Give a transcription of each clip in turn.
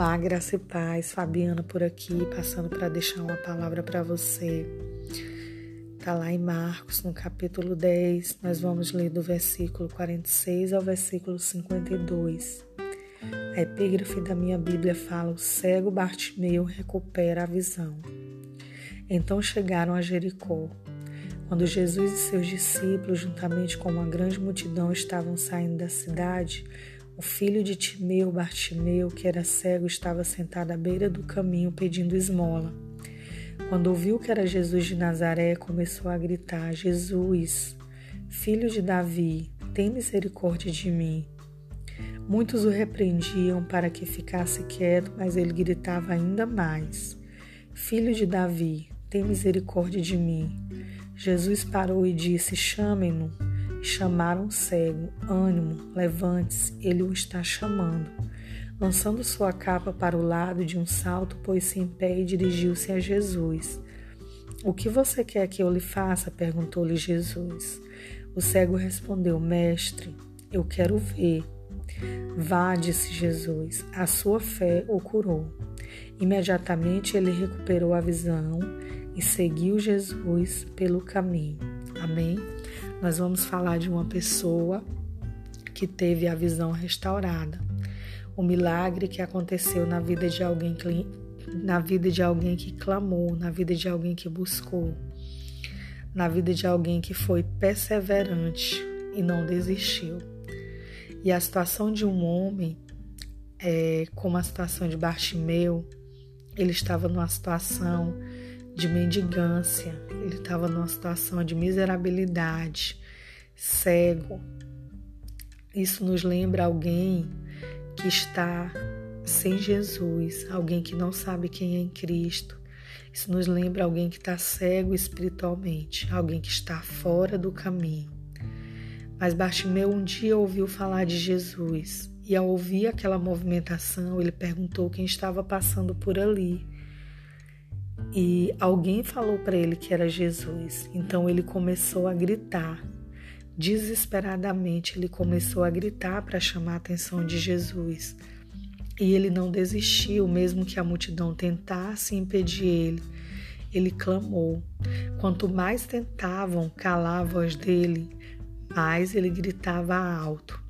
Olá, graça e paz. Fabiana por aqui, passando para deixar uma palavra para você. Está lá em Marcos, no capítulo 10. Nós vamos ler do versículo 46 ao versículo 52. A epígrafe da minha Bíblia fala: O cego Bartimeu recupera a visão. Então chegaram a Jericó. Quando Jesus e seus discípulos, juntamente com uma grande multidão, estavam saindo da cidade, o filho de Timeu, Bartimeu, que era cego, estava sentado à beira do caminho pedindo esmola. Quando ouviu que era Jesus de Nazaré, começou a gritar: Jesus, filho de Davi, tem misericórdia de mim. Muitos o repreendiam para que ficasse quieto, mas ele gritava ainda mais: Filho de Davi, tem misericórdia de mim. Jesus parou e disse: Chamem-no. Chamaram o cego. Ânimo, levante-se, ele o está chamando. Lançando sua capa para o lado de um salto, pôs-se em pé e dirigiu-se a Jesus. O que você quer que eu lhe faça? perguntou-lhe Jesus. O cego respondeu: Mestre, eu quero ver. Vá, disse Jesus, a sua fé o curou. Imediatamente ele recuperou a visão e seguiu Jesus pelo caminho. Amém? Nós vamos falar de uma pessoa que teve a visão restaurada. O milagre que aconteceu na vida de alguém na vida de alguém que clamou, na vida de alguém que buscou, na vida de alguém que foi perseverante e não desistiu. E a situação de um homem, é, como a situação de Bartimeu, ele estava numa situação de mendigância, ele estava numa situação de miserabilidade, cego. Isso nos lembra alguém que está sem Jesus, alguém que não sabe quem é em Cristo. Isso nos lembra alguém que está cego espiritualmente, alguém que está fora do caminho. Mas Bartimeu um dia ouviu falar de Jesus e, ao ouvir aquela movimentação, ele perguntou quem estava passando por ali e alguém falou para ele que era Jesus. Então ele começou a gritar. Desesperadamente ele começou a gritar para chamar a atenção de Jesus. E ele não desistiu, mesmo que a multidão tentasse impedir ele. Ele clamou. Quanto mais tentavam calar a voz dele, mais ele gritava alto.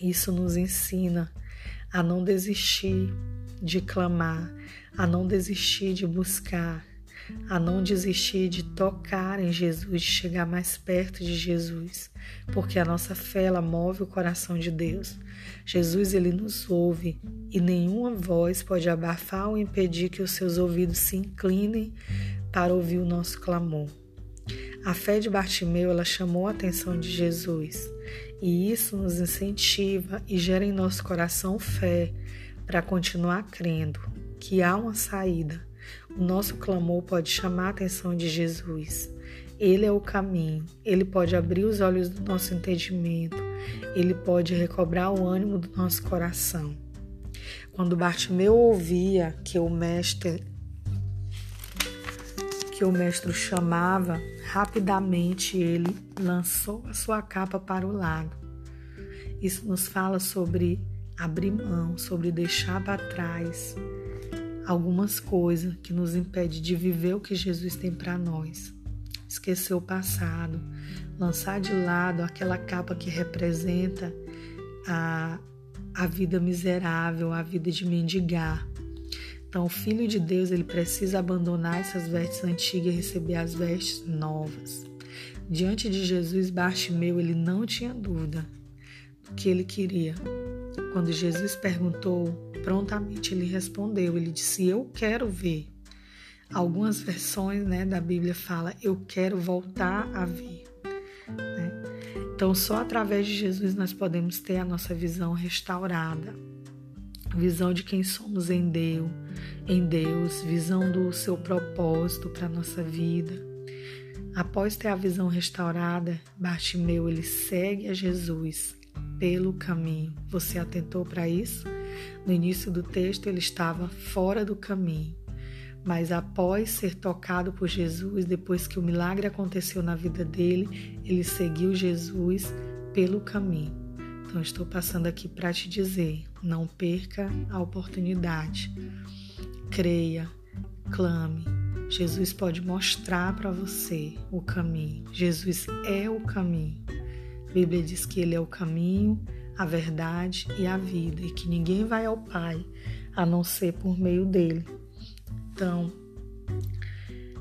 Isso nos ensina a não desistir de clamar, a não desistir de buscar, a não desistir de tocar em Jesus, de chegar mais perto de Jesus, porque a nossa fé ela move o coração de Deus. Jesus ele nos ouve e nenhuma voz pode abafar ou impedir que os seus ouvidos se inclinem para ouvir o nosso clamor. A fé de Bartimeu ela chamou a atenção de Jesus e isso nos incentiva e gera em nosso coração fé para continuar crendo que há uma saída. O nosso clamor pode chamar a atenção de Jesus. Ele é o caminho, ele pode abrir os olhos do nosso entendimento, ele pode recobrar o ânimo do nosso coração. Quando Bartimeu ouvia que o mestre que o mestre chamava, rapidamente ele lançou a sua capa para o lado. Isso nos fala sobre abrir mão, sobre deixar para trás algumas coisas que nos impede de viver o que Jesus tem para nós. Esquecer o passado, lançar de lado aquela capa que representa a, a vida miserável, a vida de mendigar. Então, o Filho de Deus ele precisa abandonar essas vestes antigas e receber as vestes novas. Diante de Jesus, Bartimeu ele não tinha dúvida do que ele queria, quando Jesus perguntou, prontamente ele respondeu. Ele disse: Eu quero ver. Algumas versões né, da Bíblia fala: Eu quero voltar a ver. Né? Então, só através de Jesus nós podemos ter a nossa visão restaurada, visão de quem somos em Deus, em Deus, visão do seu propósito para nossa vida. Após ter a visão restaurada, Bartimeu ele segue a Jesus pelo caminho. Você atentou para isso? No início do texto, ele estava fora do caminho. Mas após ser tocado por Jesus, depois que o milagre aconteceu na vida dele, ele seguiu Jesus pelo caminho. Então estou passando aqui para te dizer: não perca a oportunidade. Creia, clame. Jesus pode mostrar para você o caminho. Jesus é o caminho. A Bíblia diz que ele é o caminho, a verdade e a vida, e que ninguém vai ao Pai a não ser por meio dele. Então,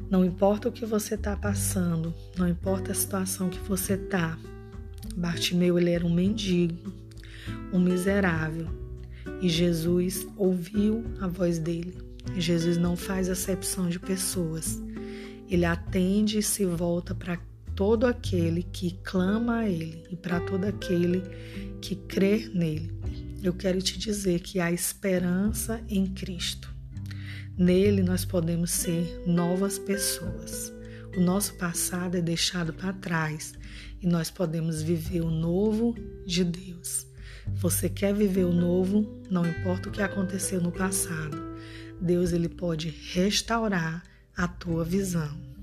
não importa o que você está passando, não importa a situação que você está. Bartimeu ele era um mendigo, um miserável, e Jesus ouviu a voz dele. Jesus não faz acepção de pessoas. Ele atende e se volta para todo aquele que clama a Ele e para todo aquele que crê nele. Eu quero te dizer que há esperança em Cristo. Nele nós podemos ser novas pessoas. O nosso passado é deixado para trás e nós podemos viver o novo de Deus. Você quer viver o novo? Não importa o que aconteceu no passado. Deus ele pode restaurar a tua visão.